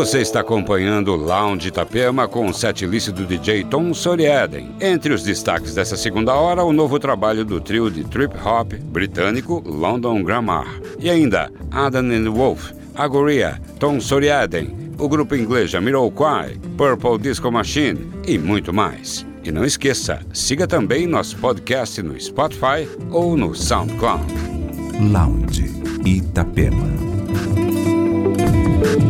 Você está acompanhando o Lounge Itapema com o setlist do DJ Tom Soriaden. Entre os destaques dessa segunda hora, o novo trabalho do trio de trip hop britânico London Grammar. E ainda Adam and Wolf, Agoria, Tom Soriaden, o grupo inglês Jamiroquai, Purple Disco Machine e muito mais. E não esqueça, siga também nosso podcast no Spotify ou no SoundCloud. Lounge Itapema. Thank you.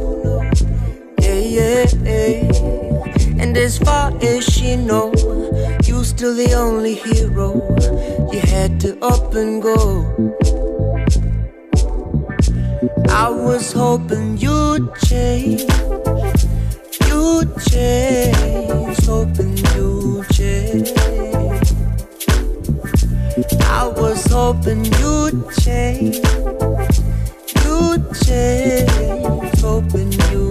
And as far as she know, you're still the only hero. You had to up and go. I was hoping you'd change. You'd change. Hoping you'd change. I was hoping you'd change. You'd change. Hoping you'd.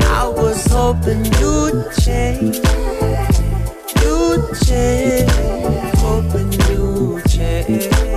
I was hoping you'd change. You'd change. Hoping you'd change.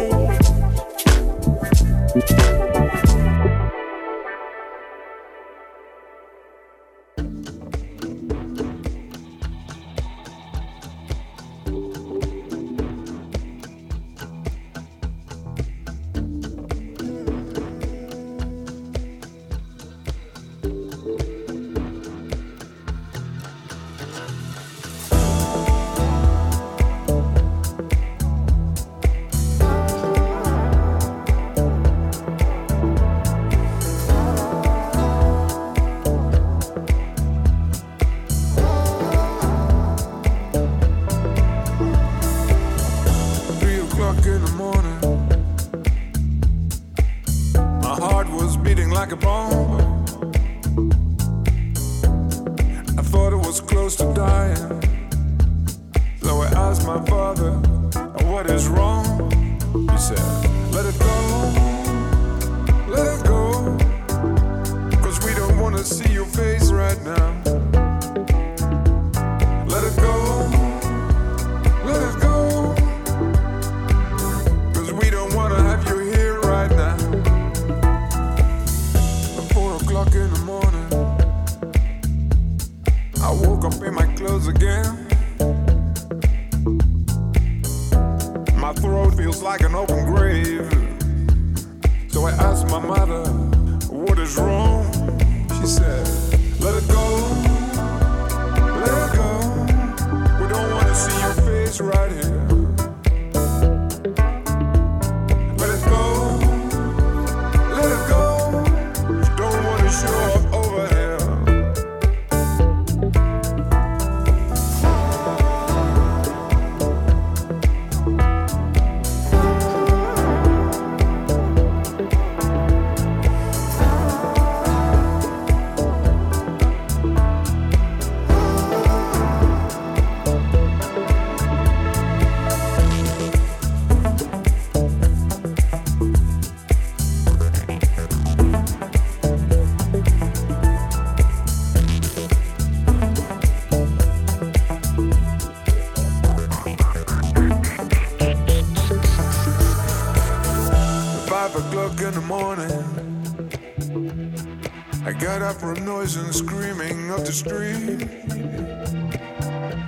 and screaming up the street.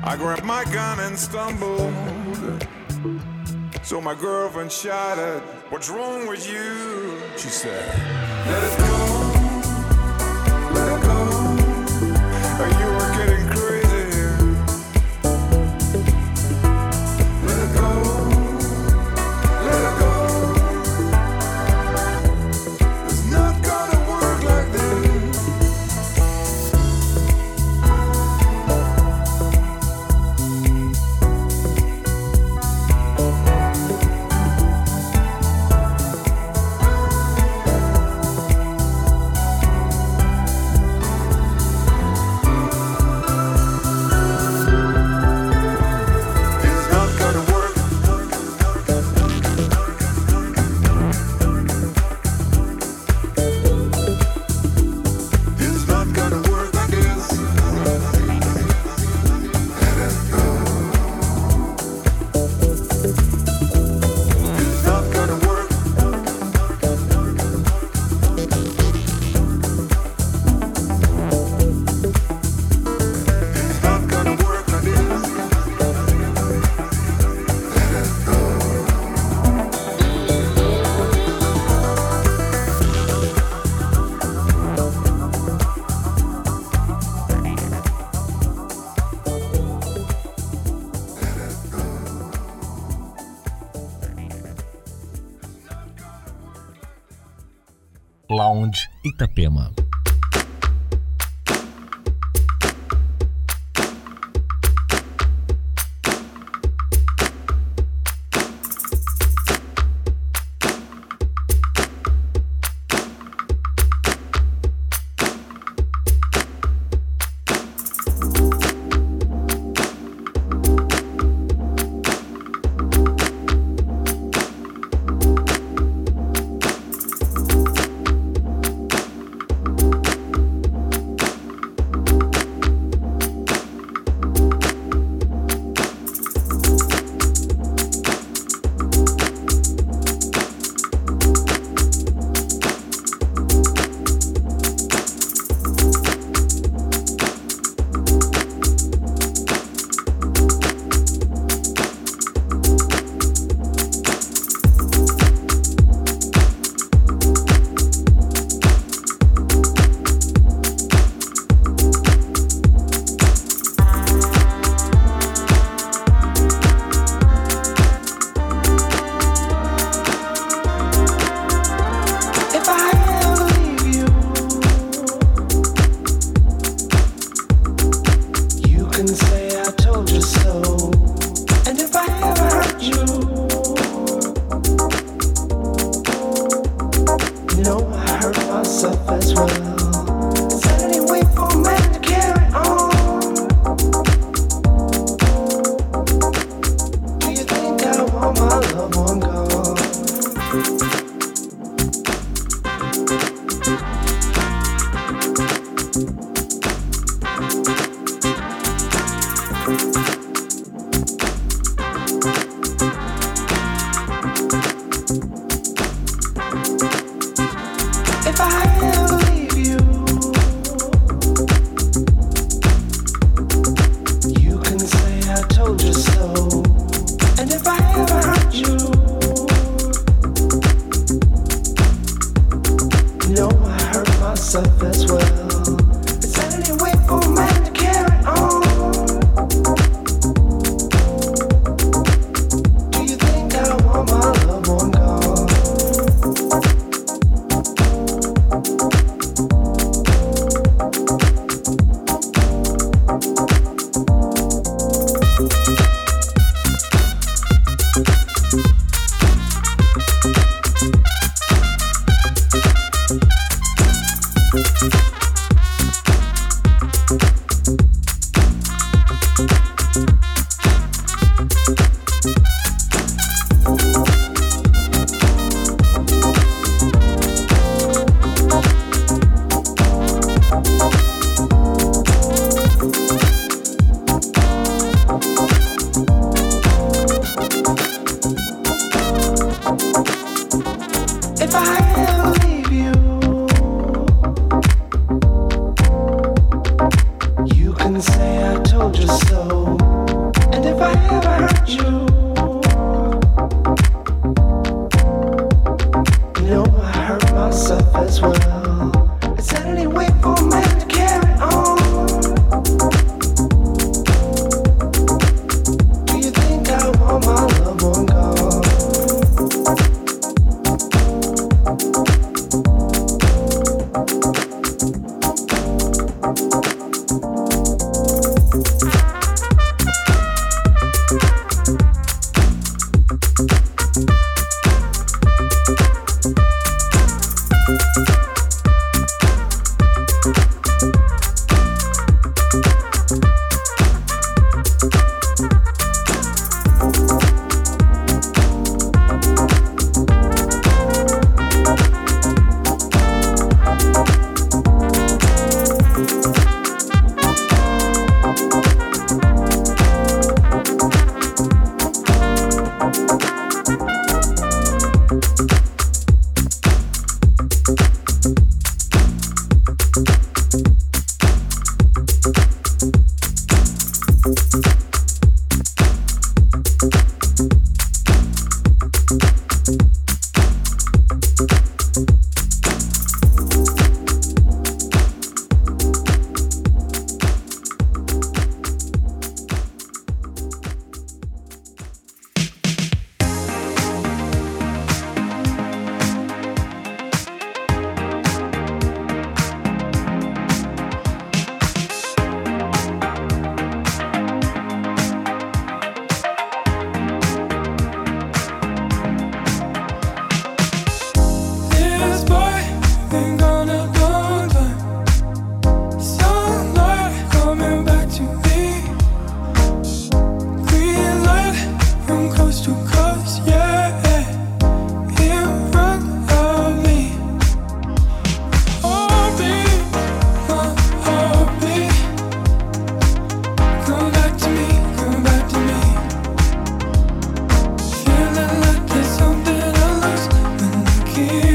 I grabbed my gun and stumbled. So my girlfriend shouted, What's wrong with you? She said, Let it go. Lounge Itapema.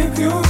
Come back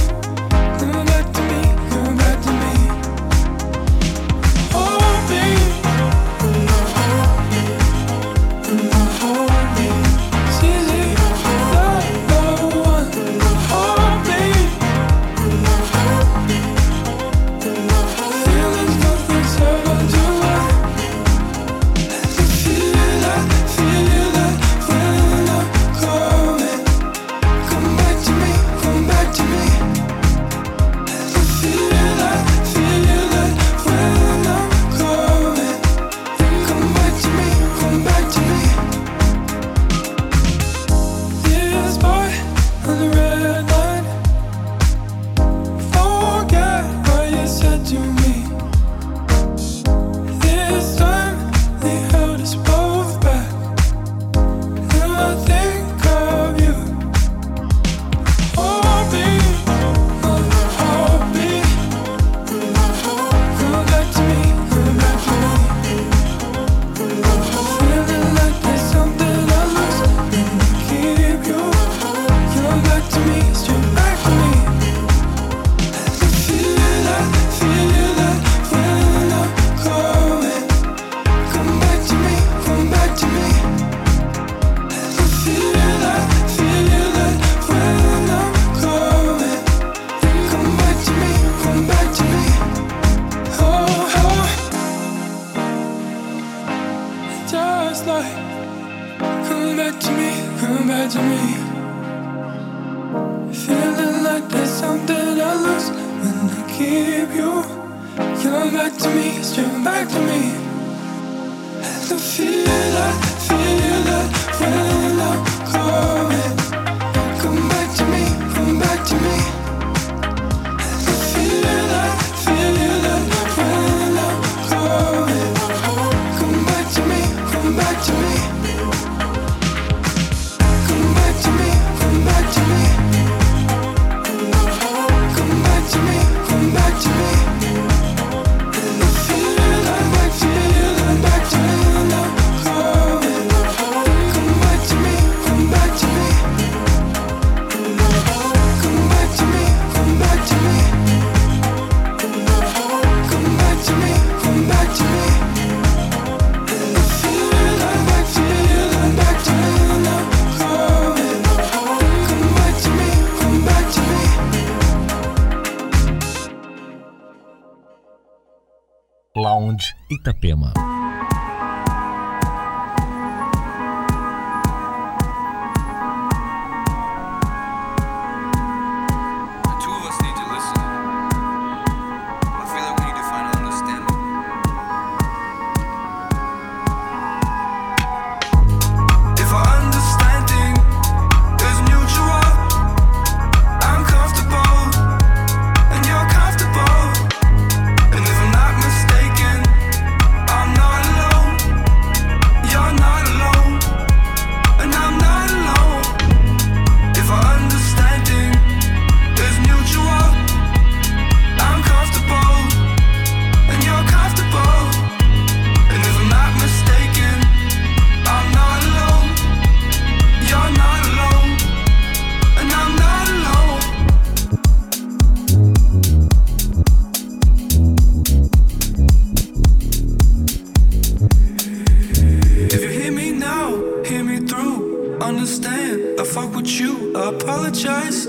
understand. I fuck with you, I apologize.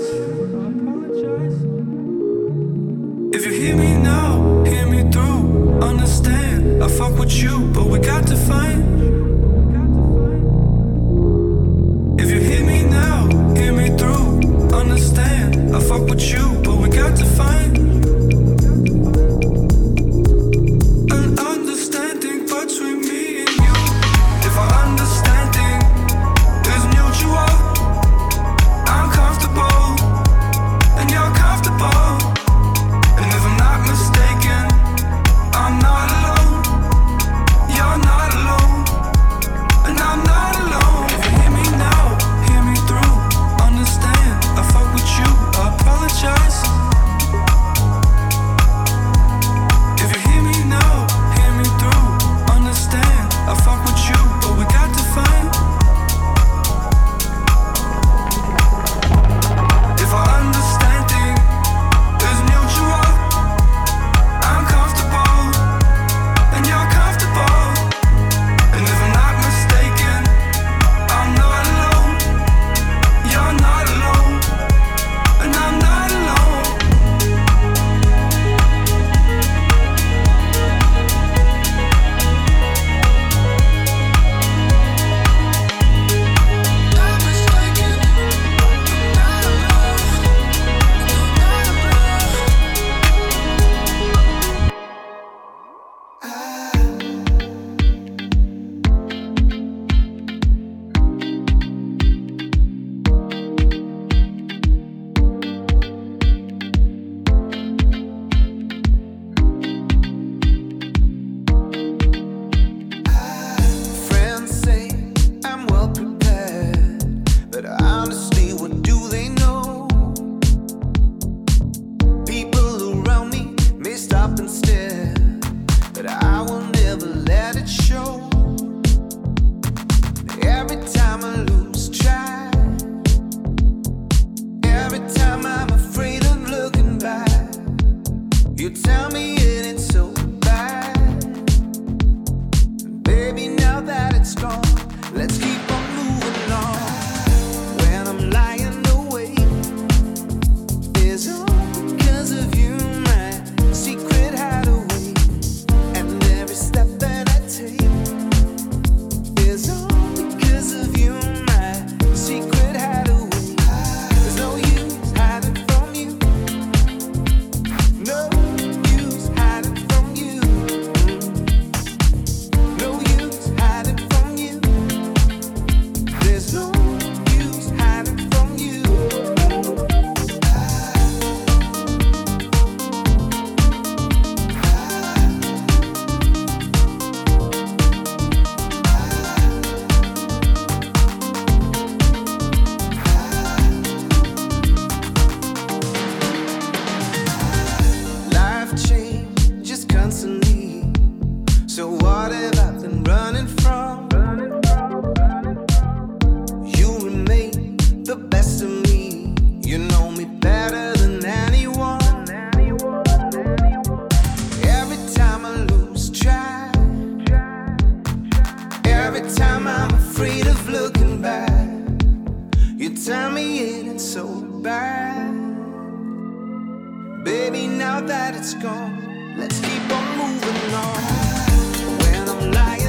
If you hear me now, hear me through. Understand, I fuck with you, but we got to find. now that it's gone, let's keep on moving on. When I'm lying.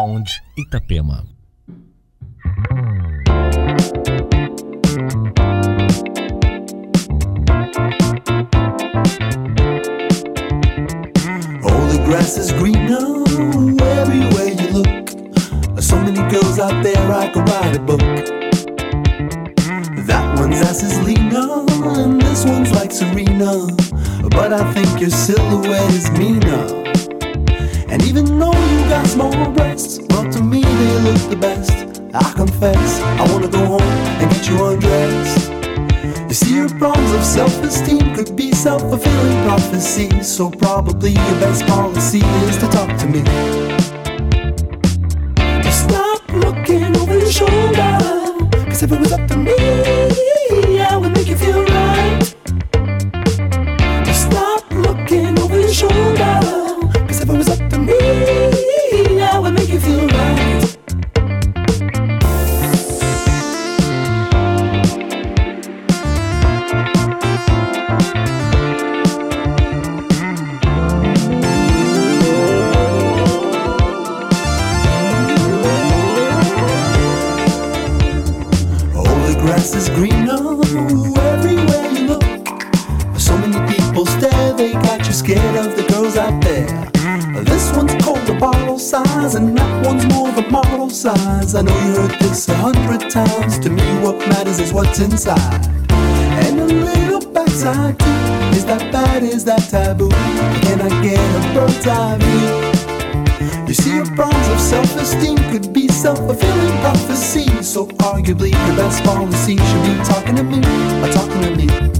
Lounge Itapema. All the grass is greener everywhere you look. So many girls out there I could write a book. That one's ass is leaner, and this one's like Serena. But I think your silhouette is meaner. I wanna go home and get you undressed. You see, your problems of self esteem could be self fulfilling prophecy. So, probably your best policy is to talk to me. Stop looking over your shoulder. Cause if it was up to me, size. I know you heard this a hundred times. To me, what matters is what's inside. And a little backside too. Is that bad? Is that taboo? Can I get a bird's eye view? You see, your problems of self-esteem could be self-fulfilling prophecy. So arguably, your best policy should be talking to me, or talking to me.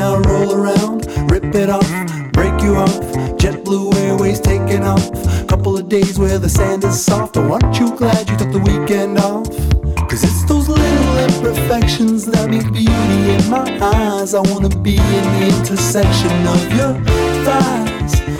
I'll roll around. Rip it off, break you off. JetBlue Airways taking off. Couple of days where the sand is soft. Oh, aren't you glad you took the weekend off? Cause it's those little imperfections that make beauty in my eyes. I wanna be in the intersection of your thighs.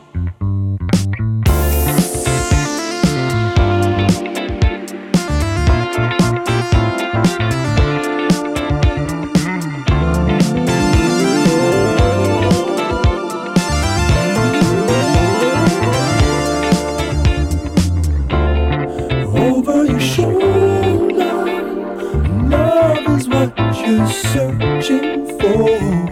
searching for.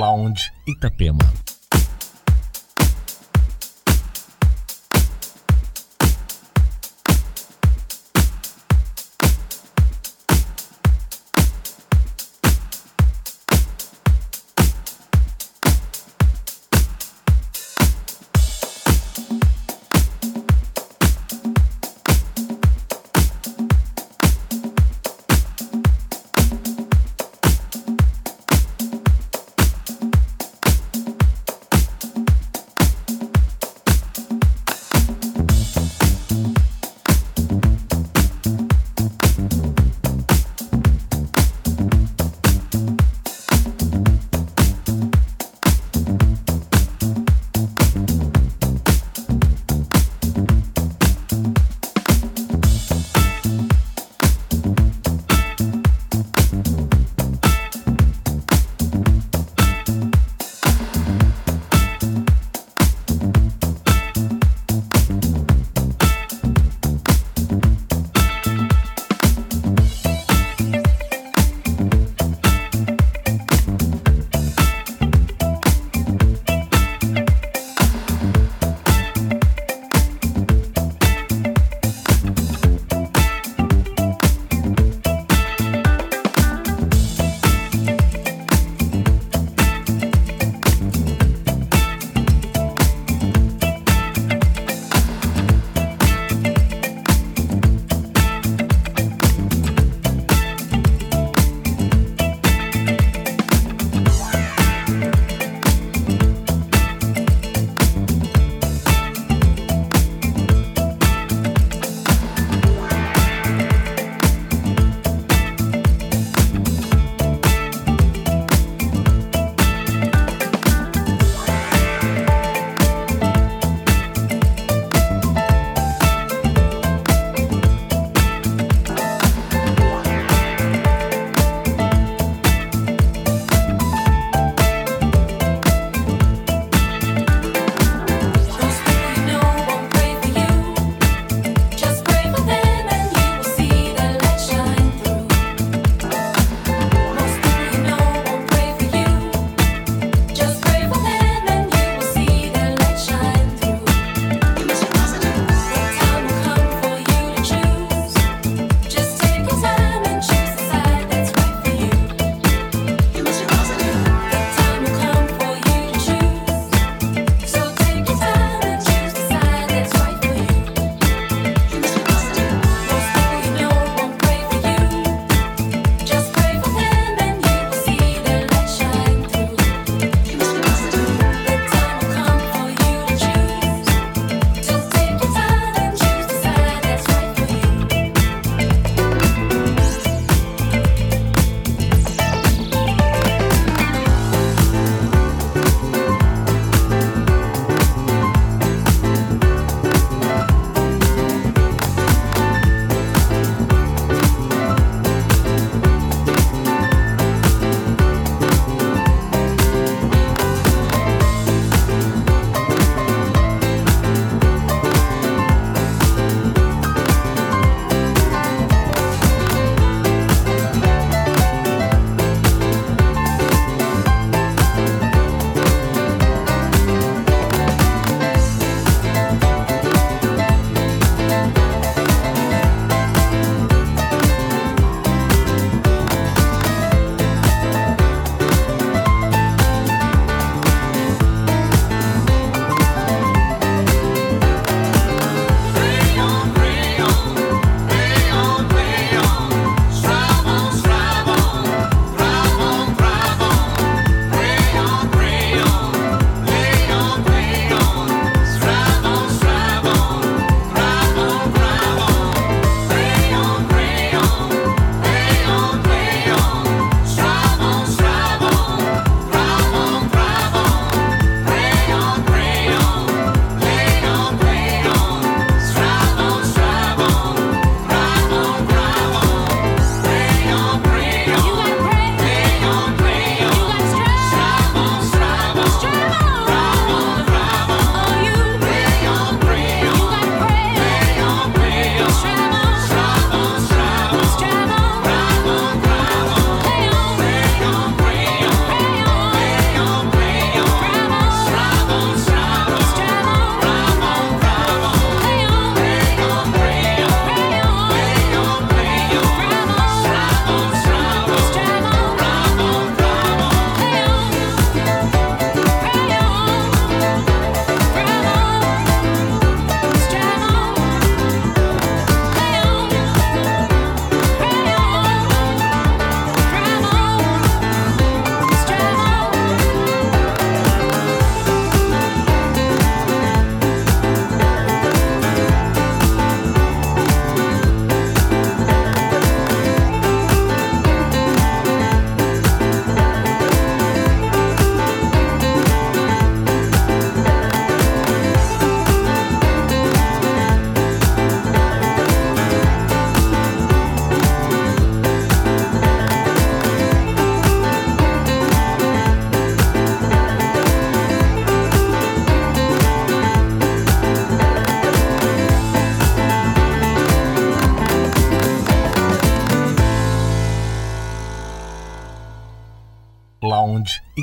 Lounge Itapema.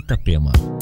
We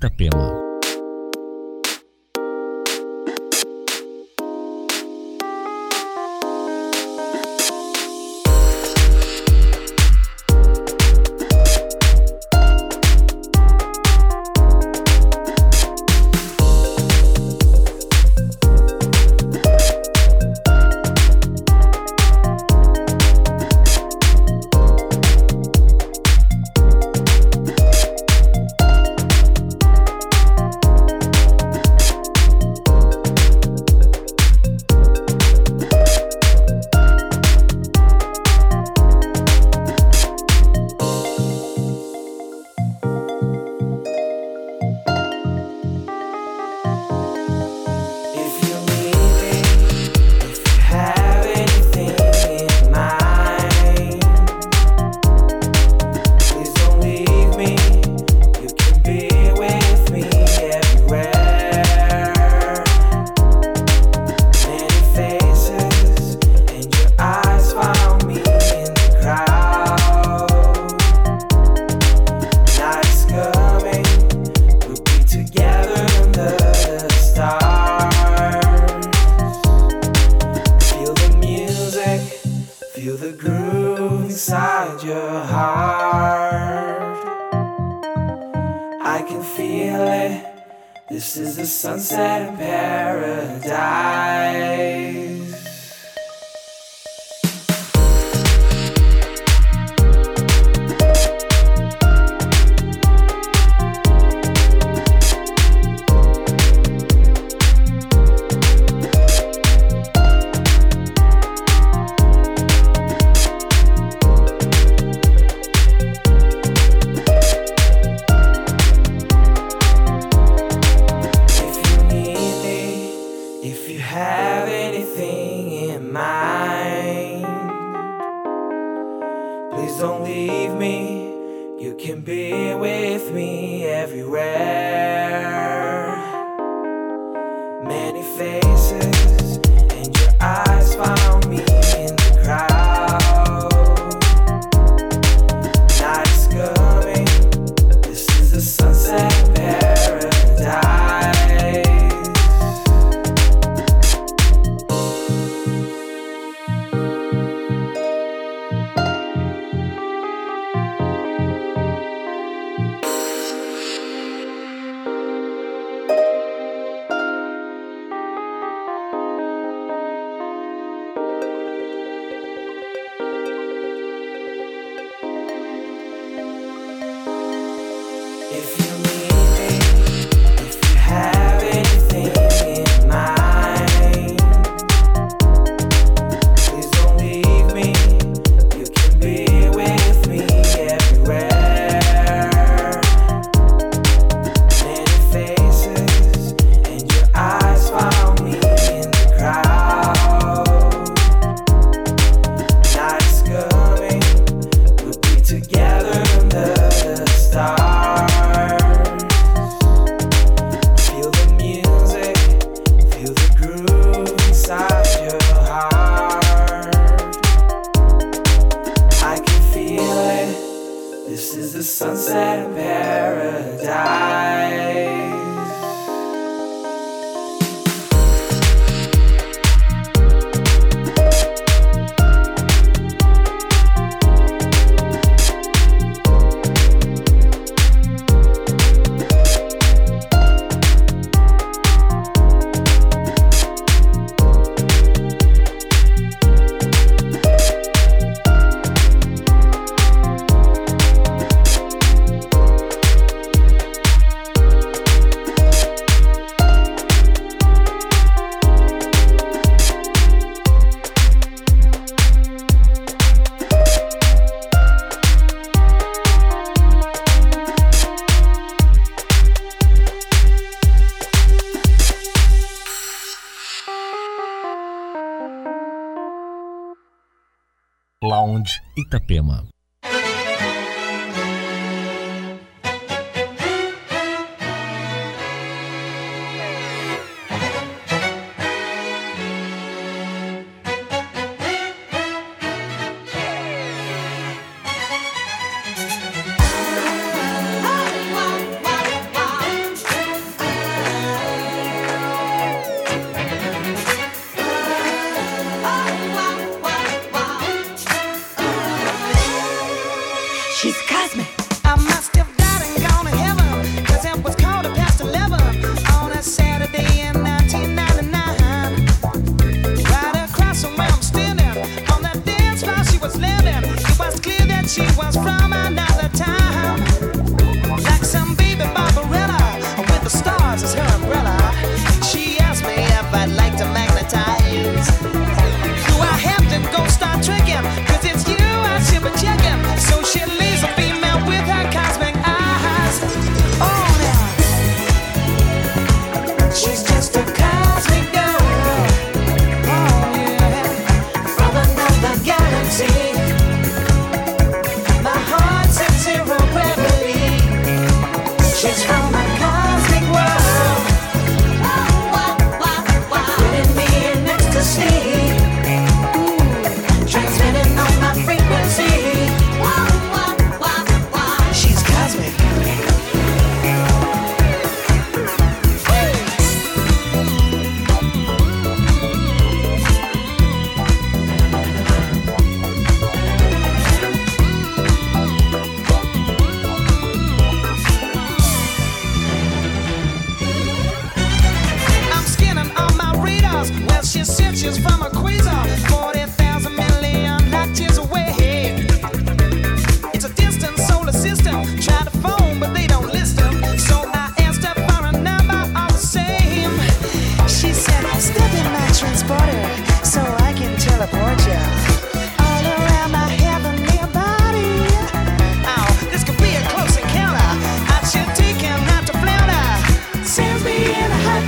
Itapema.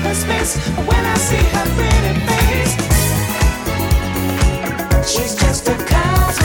her space when I see her pretty face. She's just a cosmic.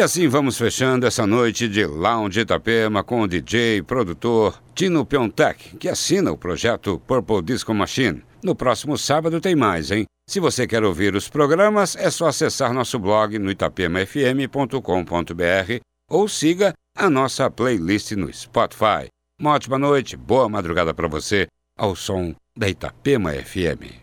E assim vamos fechando essa noite de Lounge Itapema com o DJ produtor Tino Piontek, que assina o projeto Purple Disco Machine. No próximo sábado tem mais, hein? Se você quer ouvir os programas, é só acessar nosso blog no itapemafm.com.br ou siga a nossa playlist no Spotify. Uma ótima noite, boa madrugada para você, ao som da Itapema FM.